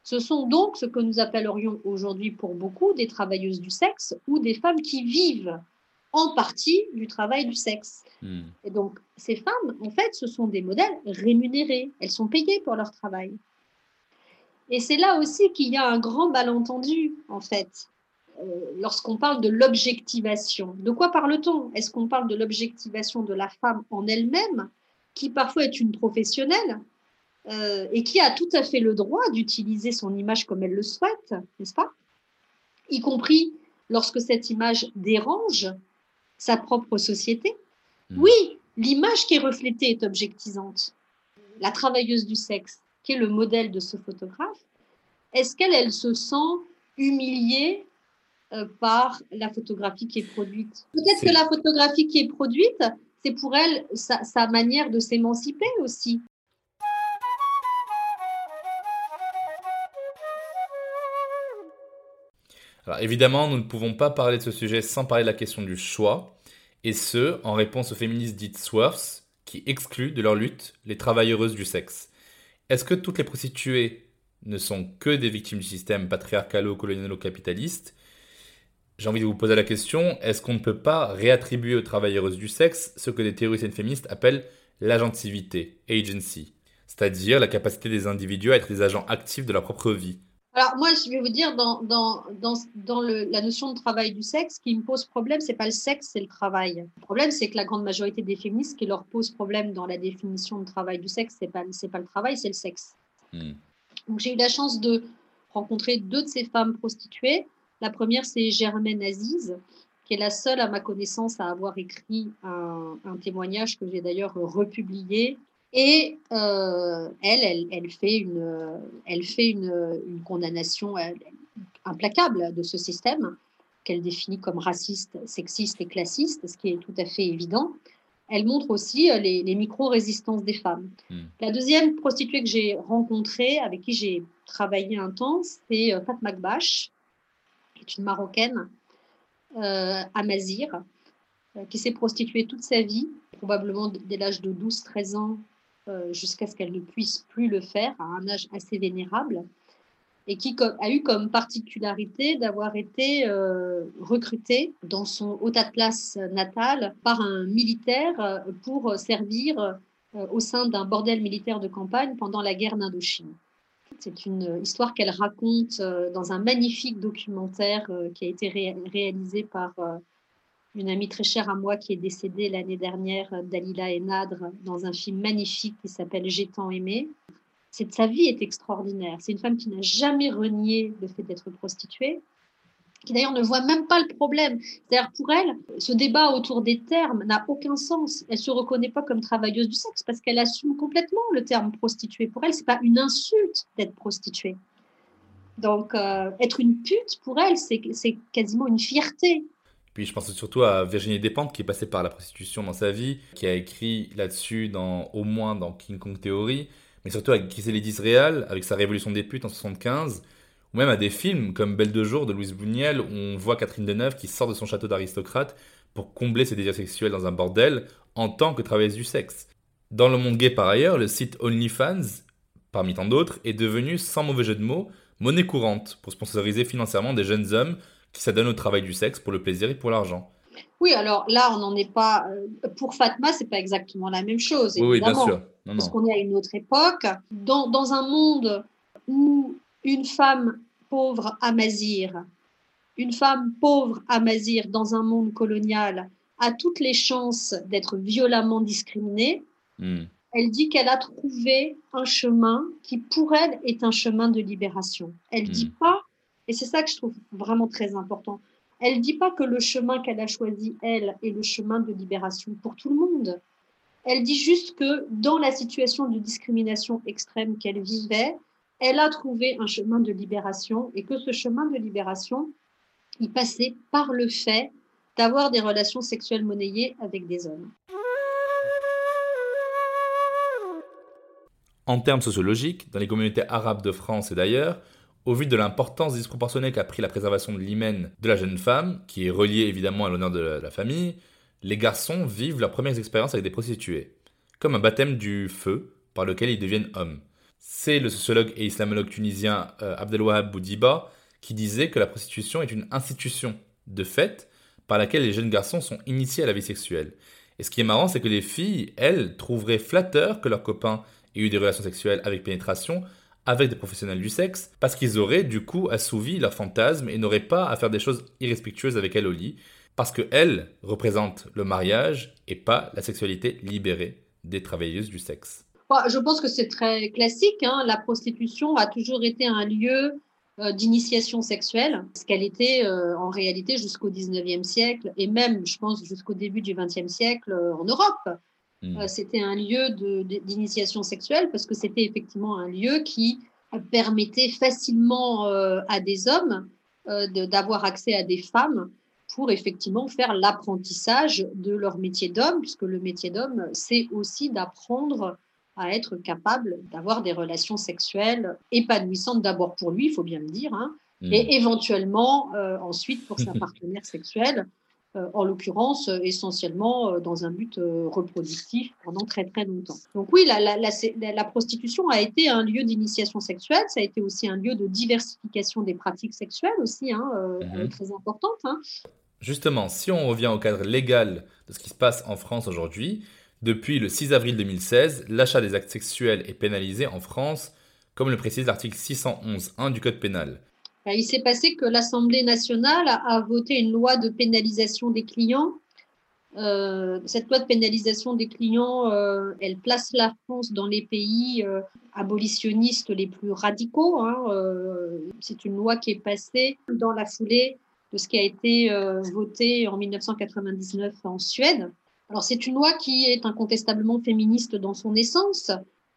Ce sont donc ce que nous appellerions aujourd'hui pour beaucoup des travailleuses du sexe ou des femmes qui vivent en partie du travail du sexe. Hmm. Et donc, ces femmes, en fait, ce sont des modèles rémunérés. Elles sont payées pour leur travail. Et c'est là aussi qu'il y a un grand malentendu, en fait, euh, lorsqu'on parle de l'objectivation. De quoi parle-t-on? Est-ce qu'on parle de l'objectivation de la femme en elle-même, qui parfois est une professionnelle, euh, et qui a tout à fait le droit d'utiliser son image comme elle le souhaite, n'est-ce pas? Y compris lorsque cette image dérange sa propre société. Mm. Oui, l'image qui est reflétée est objectisante. La travailleuse du sexe, qui est le modèle de ce photographe, est-ce qu'elle elle se sent humiliée euh, par la photographie qui est produite? Peut-être que la photographie qui est produite, c'est pour elle sa manière de s'émanciper aussi. Alors évidemment, nous ne pouvons pas parler de ce sujet sans parler de la question du choix, et ce, en réponse aux féministes dites swerves, qui excluent de leur lutte les travailleuses du sexe. Est-ce que toutes les prostituées ne sont que des victimes du système patriarcalo-colonialo-capitaliste J'ai envie de vous poser la question, est-ce qu'on ne peut pas réattribuer aux travailleuses du sexe ce que des théoriciennes féministes appellent l'agentivité, agency, c'est-à-dire la capacité des individus à être des agents actifs de leur propre vie? Alors moi, je vais vous dire, dans, dans, dans, dans le, la notion de travail du sexe, ce qui me pose problème, c'est pas le sexe, c'est le travail. Le problème, c'est que la grande majorité des féministes, ce qui leur pose problème dans la définition de travail du sexe, c'est pas, c'est pas le travail, c'est le sexe. Hmm. Donc j'ai eu la chance de rencontrer deux de ces femmes prostituées. La première, c'est Germaine Aziz, qui est la seule, à ma connaissance, à avoir écrit un, un témoignage que j'ai d'ailleurs republié, et euh, elle, elle, fait une, elle fait une, une condamnation euh, implacable de ce système qu'elle définit comme raciste, sexiste et classiste, ce qui est tout à fait évident. Elle montre aussi euh, les, les micro-résistances des femmes. Hmm. La deuxième prostituée que j'ai rencontrée, avec qui j'ai travaillé un temps, c'est Fatma Gbash, qui est une Marocaine, euh, à Mazir, qui s'est prostituée toute sa vie, probablement dès l'âge de 12-13 ans euh, jusqu'à ce qu'elle ne puisse plus le faire à un âge assez vénérable et qui a eu comme particularité d'avoir été euh, recrutée dans son haut place natal par un militaire euh, pour servir au sein d'un bordel militaire de campagne pendant la guerre d'Indochine. C'est une histoire qu'elle raconte dans un magnifique documentaire qui a été réalisé par une amie très chère à moi qui est décédée l'année dernière, Dalila Enadre, dans un film magnifique qui s'appelle J'ai tant aimé. Sa vie est extraordinaire. C'est une femme qui n'a jamais renié le fait d'être prostituée. qui d'ailleurs ne voit même pas le problème. C'est-à-dire pour elle, ce débat autour des termes n'a aucun sens. Elle se reconnaît pas comme travailleuse du sexe parce qu'elle assume complètement le terme prostituée. Pour elle, c'est pas une insulte d'être prostituée. Donc, euh, être une pute, pour elle, c'est quasiment une fierté. Puis je pense surtout à Virginie Despentes qui est passée par la prostitution dans sa vie, qui a écrit là-dessus au moins dans King Kong Theory, mais surtout avec Gisèle Disréal, avec sa Révolution des putes en 75, ou même à des films comme Belle de jour de Louise Bouniel, où on voit Catherine Deneuve qui sort de son château d'aristocrate pour combler ses désirs sexuels dans un bordel en tant que travailleuse du sexe. Dans le monde gay par ailleurs, le site OnlyFans, parmi tant d'autres, est devenu, sans mauvais jeu de mots, monnaie courante pour sponsoriser financièrement des jeunes hommes qui s'adonnent au travail du sexe pour le plaisir et pour l'argent. Oui, alors là, on n'en est pas. Euh, pour Fatma, c'est pas exactement la même chose. Évidemment, oui, bien sûr. parce qu'on est à une autre époque. Dans, dans, un monde où une femme pauvre amazir, une femme pauvre amazir dans un monde colonial a toutes les chances d'être violemment discriminée, hmm. elle dit qu'elle a trouvé un chemin qui, pour elle, est un chemin de libération. Elle ne dit hmm. pas, et c'est ça que je trouve vraiment très important, elle ne dit pas que le chemin qu'elle a choisi, elle, est le chemin de libération pour tout le monde. Elle dit juste que dans la situation de discrimination extrême qu'elle vivait, elle a trouvé un chemin de libération et que ce chemin de libération, il passait par le fait d'avoir des relations sexuelles monnayées avec des hommes. En termes sociologiques, dans les communautés arabes de France et d'ailleurs, au vu de l'importance disproportionnée qu'a pris la préservation de l'hymen de la jeune femme, qui est reliée évidemment à l'honneur de la famille, les garçons vivent leurs premières expériences avec des prostituées, comme un baptême du feu par lequel ils deviennent hommes. C'est le sociologue et islamologue tunisien euh, Abdelwahab Boudiba qui disait que la prostitution est une institution de fait par laquelle les jeunes garçons sont initiés à la vie sexuelle. Et ce qui est marrant, c'est que les filles, elles, trouveraient flatteur que leurs copains aient eu des relations sexuelles avec pénétration avec des professionnels du sexe, parce qu'ils auraient du coup assouvi leurs fantasmes et n'auraient pas à faire des choses irrespectueuses avec elles au lit, parce qu'elles représentent le mariage et pas la sexualité libérée des travailleuses du sexe. Bah, je pense que c'est très classique. Hein. La prostitution a toujours été un lieu euh, d'initiation sexuelle, ce qu'elle était euh, en réalité jusqu'au 19e siècle et même, je pense, jusqu'au début du 20e siècle euh, en Europe. Hmm. c'était un lieu d'initiation sexuelle parce que c'était effectivement un lieu qui permettait facilement à des hommes d'avoir accès à des femmes pour effectivement faire l'apprentissage de leur métier d'homme, puisque le métier d'homme, c'est aussi d'apprendre à être capable d'avoir des relations sexuelles épanouissantes d'abord pour lui, il faut bien le dire, hein, mm. et éventuellement euh, ensuite pour sa partenaire sexuelle, euh, en l'occurrence euh, essentiellement dans un but reproductif pendant très très longtemps. Donc oui, la, la, la, prostitution a été un lieu d'initiation sexuelle, ça a été aussi un lieu de diversification des pratiques sexuelles aussi, hein, mm-hmm. très importante. Hein. Justement, si on revient au cadre légal de ce qui se passe en France aujourd'hui, depuis le 6 avril 2016, l'achat des actes sexuels est pénalisé en France, comme le précise l'article 611.1 du Code pénal. Ben, il s'est passé que l'Assemblée nationale a voté une loi de pénalisation des clients. Euh, cette loi de pénalisation des clients, euh, elle place la France dans les pays euh, abolitionnistes les plus radicaux. Hein, c'est une loi qui est passée dans la foulée de ce qui a été voté en 1999 en Suède. Alors c'est une loi qui est incontestablement féministe dans son essence,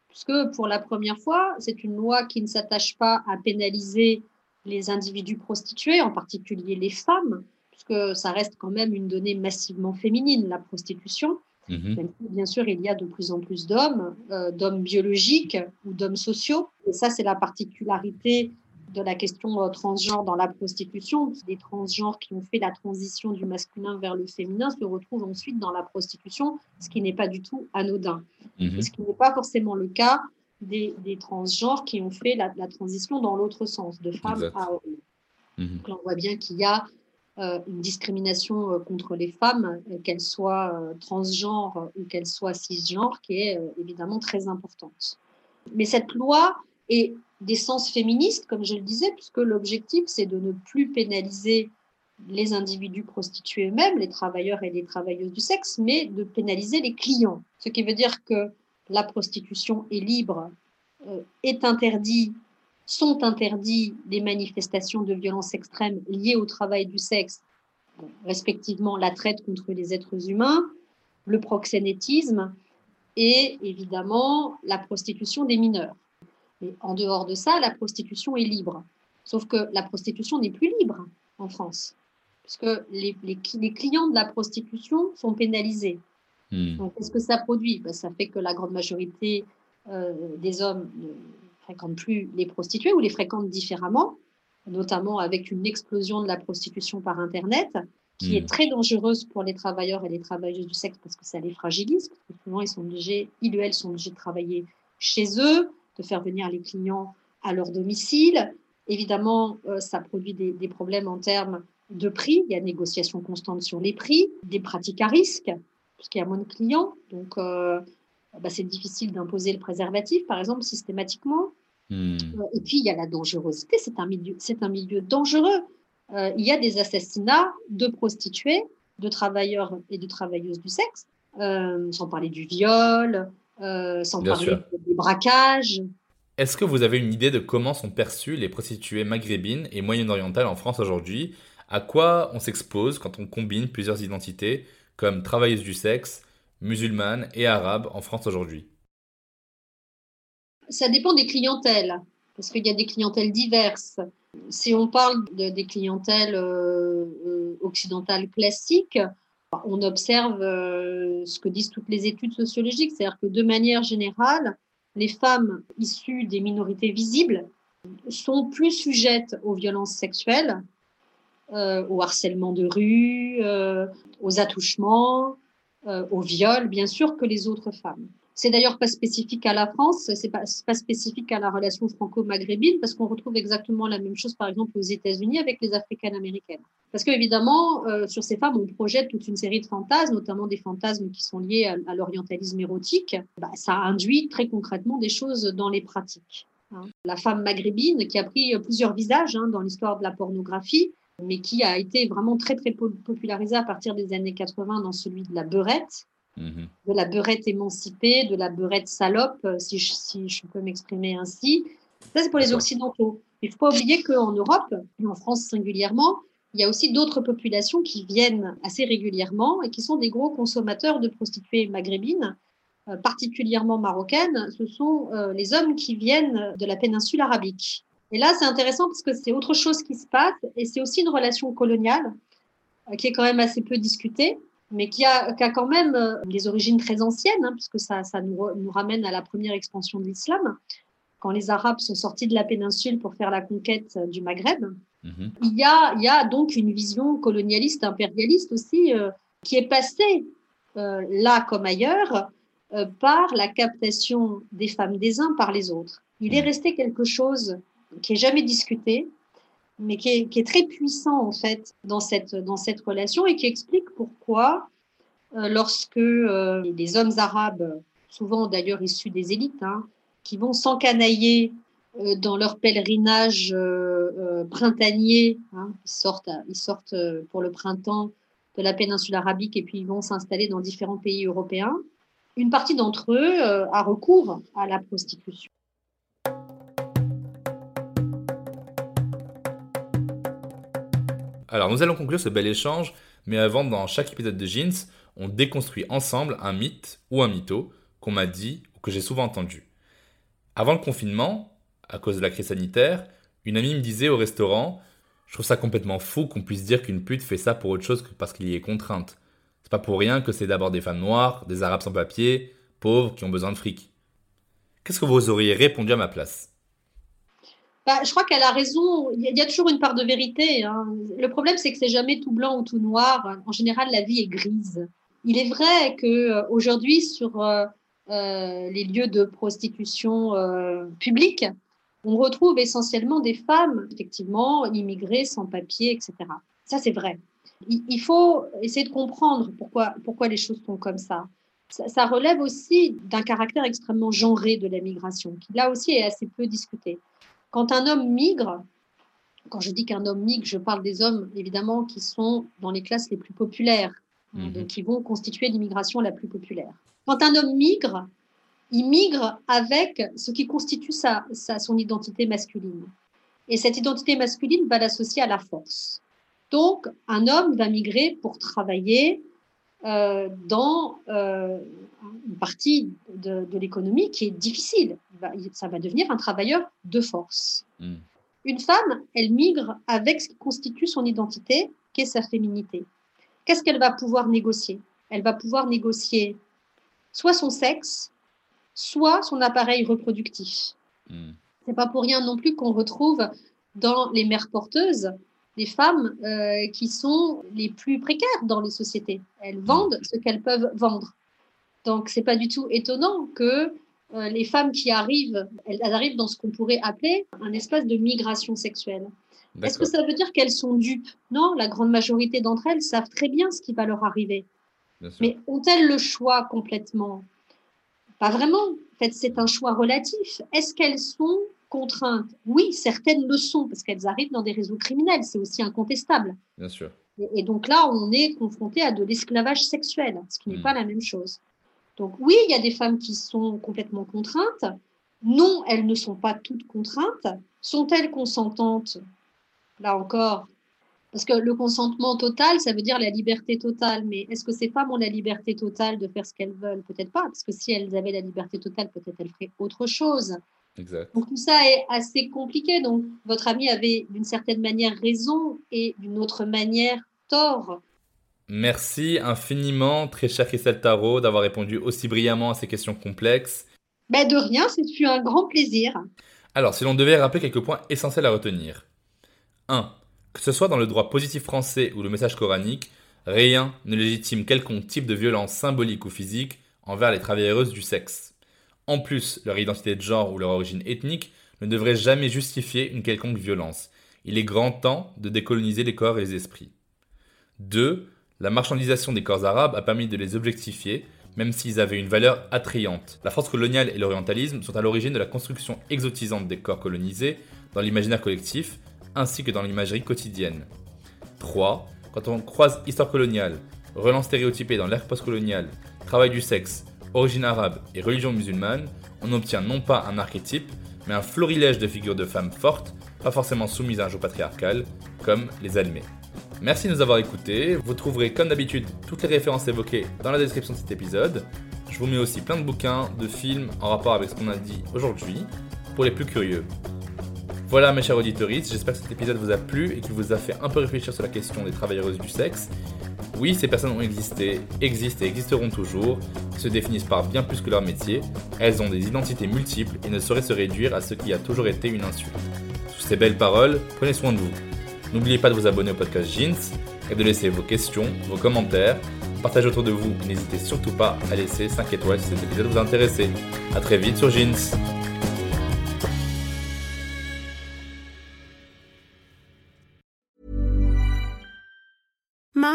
puisque pour la première fois, c'est une loi qui ne s'attache pas à pénaliser les individus prostitués, en particulier les femmes, puisque ça reste quand même une donnée massivement féminine, la prostitution. Mhm. bien sûr, il y a de plus en plus d'hommes, euh, d'hommes biologiques ou d'hommes sociaux. Et ça, c'est la particularité de la question euh, transgenre dans la prostitution. Des transgenres qui ont fait la transition du masculin vers le féminin se retrouvent ensuite dans la prostitution, ce qui n'est pas du tout anodin. Mhm. Ce qui n'est pas forcément le cas des, transgenres qui ont fait la, transition dans l'autre sens, de femmes à hommes. Mhm. Donc là, on voit bien qu'il y a euh, une discrimination euh, contre les femmes, qu'elles soient transgenres ou qu'elles soient cisgenres, qui est évidemment très importante. Mais cette loi est d'essence féministe, comme je le disais, puisque l'objectif, c'est de ne plus pénaliser les individus prostitués eux-mêmes, les travailleurs et les travailleuses du sexe, mais de pénaliser les clients. Ce qui veut dire que la prostitution est libre, euh, est interdit sont interdits les manifestations de violence extrême liées au travail du sexe, respectivement la traite contre les êtres humains, le proxénétisme et évidemment la prostitution des mineurs. En dehors de ça, la prostitution est libre. Sauf que la prostitution n'est plus libre en France, puisque les, clients de la prostitution sont pénalisés. Hmm. Donc, qu'est-ce que ça produit? Ben, Ça fait que la grande majorité euh, des hommes ne fréquentent plus les prostituées ou les fréquentent différemment, notamment avec une explosion de la prostitution par Internet, qui est hmm. très dangereuse pour les travailleurs et les travailleuses du sexe parce que ça les fragilise. Parce que souvent, ils sont obligés, ils ou elles sont obligés de travailler chez eux, de faire venir les clients à leur domicile. Évidemment, euh, ça produit des, des, problèmes en termes de prix. Il y a négociation constante sur les prix, des pratiques à risque, puisqu'il y a moins de clients. Donc, euh, bah, c'est difficile d'imposer le préservatif, par exemple, systématiquement. Hmm. Euh, et puis, il y a la dangerosité. C'est un milieu, c'est un milieu dangereux. il y a des assassinats de prostituées, de travailleurs et de travailleuses du sexe, sans parler du viol, sans parler des braquages. Est-ce que vous avez une idée de comment sont perçues les prostituées maghrébines et moyen-orientales en France aujourd'hui? À quoi on s'expose quand on combine plusieurs identités? Comme travailleuses du sexe, musulmanes et arabes en France aujourd'hui Ça dépend des clientèles, parce qu'il y a des clientèles diverses. Si on parle de, des clientèles euh, euh, occidentales classiques, on observe euh, ce que disent toutes les études sociologiques, c'est-à-dire que de manière générale, les femmes issues des minorités visibles sont plus sujettes aux violences sexuelles, euh, au harcèlement de rue, euh, aux attouchements, euh, au viol, bien sûr, que les autres femmes. C'est d'ailleurs pas spécifique à la France, c'est pas, pas spécifique à la relation franco-maghrébine, parce qu'on retrouve exactement la même chose, par exemple, aux États-Unis avec les africaines américaines. Parce qu'évidemment, euh, sur ces femmes, on projette toute une série de fantasmes, notamment des fantasmes qui sont liés à, l'orientalisme érotique. Bah, ça induit très concrètement des choses dans les pratiques. Hein. La femme maghrébine, qui a pris plusieurs visages hein, dans l'histoire de la pornographie, mais qui a été vraiment très, très popularisée à partir des années 80 dans celui de la beurette, Mhm. de la beurette émancipée, de la beurette salope, euh, si je, si je peux m'exprimer ainsi. Ça, c'est pour les Occidentaux. Il ne faut pas oublier qu'en Europe, et en France singulièrement, il y a aussi d'autres populations qui viennent assez régulièrement et qui sont des gros consommateurs de prostituées maghrébines, euh, particulièrement marocaines. Ce sont euh, les hommes qui viennent de la péninsule arabique. Et là, c'est intéressant parce que c'est autre chose qui se passe et c'est aussi une relation coloniale qui est quand même assez peu discutée mais qui a, quand même euh, des origines très anciennes, hein, puisque ça, ça nous, nous, ramène à la première expansion de l'islam, quand les Arabes sont sortis de la péninsule pour faire la conquête euh, du Maghreb. Mhm. Il, y a, il y a donc une vision colonialiste, impérialiste aussi, euh, qui est passée là comme ailleurs par la captation des femmes des uns par les autres. Il est mhm. resté quelque chose qui est jamais discuté, mais qui est, très puissant en fait dans cette, dans cette relation et qui explique pourquoi euh, lorsque euh, des hommes arabes, souvent d'ailleurs issus des élites, hein, qui vont s'encanailler euh, dans leur pèlerinage printanier, hein, ils sortent, ils sortent pour le printemps de la péninsule arabique et puis ils vont s'installer dans différents pays européens, une partie d'entre eux a recours à la prostitution. Alors nous allons conclure ce bel échange, mais avant, dans chaque épisode de Jeans, on déconstruit ensemble un mythe ou un mytho qu'on m'a dit ou que j'ai souvent entendu. Avant le confinement, à cause de la crise sanitaire, une amie me disait au restaurant Je trouve ça complètement fou qu'on puisse dire qu'une pute fait ça pour autre chose que parce qu'il y est contrainte. C'est pas pour rien que c'est d'abord des femmes noires, des arabes sans papier, pauvres qui ont besoin de fric. Qu'est-ce que vous auriez répondu à ma place? Bah, je crois qu'elle a raison. Il y a toujours une part de vérité. Hein. Le problème, c'est que c'est jamais tout blanc ou tout noir. En général, la vie est grise. Il est vrai que euh, aujourd'hui, sur euh, euh, les lieux de prostitution publique, on retrouve essentiellement des femmes, effectivement, immigrées, sans papier, etc. Ça, c'est vrai. Il, faut essayer de comprendre pourquoi, pourquoi les choses sont comme ça. ça. ça relève aussi d'un caractère extrêmement genré de la migration, qui là aussi est assez peu discuté. Quand un homme migre, quand je dis qu'un homme migre, je parle des hommes évidemment qui sont dans les classes les plus populaires, hein, mhm. donc qui vont constituer l'immigration la plus populaire. Quand un homme migre, il migre avec ce qui constitue sa, son identité masculine. Et cette identité masculine va l'associer à la force. Donc, un homme va migrer pour travailler euh, dans euh, une partie de, l'économie qui est difficile. Ça va devenir un travailleur de force. Hmm. Une femme, elle migre avec ce qui constitue son identité, qui est sa féminité. Qu'est-ce qu'elle va pouvoir négocier? Elle va pouvoir négocier soit son sexe, soit son appareil reproductif. Hmm. C'est pas pour rien non plus qu'on retrouve dans les mères porteuses des femmes euh, qui sont les plus précaires dans les sociétés. Elles vendent ce qu'elles peuvent vendre. Donc, c'est pas du tout étonnant que euh, les femmes qui arrivent, elles, arrivent dans ce qu'on pourrait appeler un espace de migration sexuelle. Est-ce que ça veut dire qu'elles sont dupes? Non, la grande majorité d'entre elles savent très bien ce qui va leur arriver. Mais ont-elles le choix complètement? Pas vraiment. En fait, c'est un choix relatif. Est-ce qu'elles sont contraintes Oui, certaines le sont, parce qu'elles arrivent dans des réseaux criminels. C'est aussi incontestable. Bien sûr. Et, donc là, on est confronté à de l'esclavage sexuel, ce qui n'est hmm. pas la même chose. Donc oui, il y a des femmes qui sont complètement contraintes. Non, elles ne sont pas toutes contraintes. Sont-elles consentantes? Là encore, parce que le consentement total, ça veut dire la liberté totale. Mais est-ce que ces femmes ont la liberté totale de faire ce qu'elles veulent? Peut-être pas, parce que si elles avaient la liberté totale, peut-être elles feraient autre chose. Exact. Donc tout ça est assez compliqué. Donc votre ami avait d'une certaine manière raison et d'une autre manière tort. Merci infiniment, très cher Christelle Tarot, d'avoir répondu aussi brillamment à ces questions complexes. Ben de rien, c'est un grand plaisir. Alors, si l'on devait rappeler quelques points essentiels à retenir. 1. Que ce soit dans le droit positif français ou le message coranique, rien ne légitime quelconque type de violence symbolique ou physique envers les travailleuses du sexe. En plus, leur identité de genre ou leur origine ethnique ne devrait jamais justifier une quelconque violence. Il est grand temps de décoloniser les corps et les esprits. 2. La marchandisation des corps arabes a permis de les objectifier, même s'ils avaient une valeur attrayante. La force coloniale et l'orientalisme sont à l'origine de la construction exotisante des corps colonisés dans l'imaginaire collectif, ainsi que dans l'imagerie quotidienne. 3. Quand on croise histoire coloniale, relance stéréotypée dans l'ère postcoloniale, travail du sexe, origine arabe et religion musulmane, on obtient non pas un archétype, mais un florilège de figures de femmes fortes, pas forcément soumises à un joug patriarcal, comme les Almées. Merci de nous avoir écoutés. Vous trouverez comme d'habitude toutes les références évoquées dans la description de cet épisode. Je vous mets aussi plein de bouquins, de films en rapport avec ce qu'on a dit aujourd'hui, pour les plus curieux. Voilà mes chers auditeurs, j'espère que cet épisode vous a plu et qu'il vous a fait un peu réfléchir sur la question des travailleuses du sexe. Oui, ces personnes ont existé, existent et existeront toujours, se définissent par bien plus que leur métier, elles ont des identités multiples et ne sauraient se réduire à ce qui a toujours été une insulte. Sous ces belles paroles, prenez soin de vous. N'oubliez pas de vous abonner au podcast Jeans et de laisser vos questions, vos commentaires, partagez autour de vous n'hésitez surtout pas à laisser 5 étoiles si cet épisode vous a. A très vite sur Jeans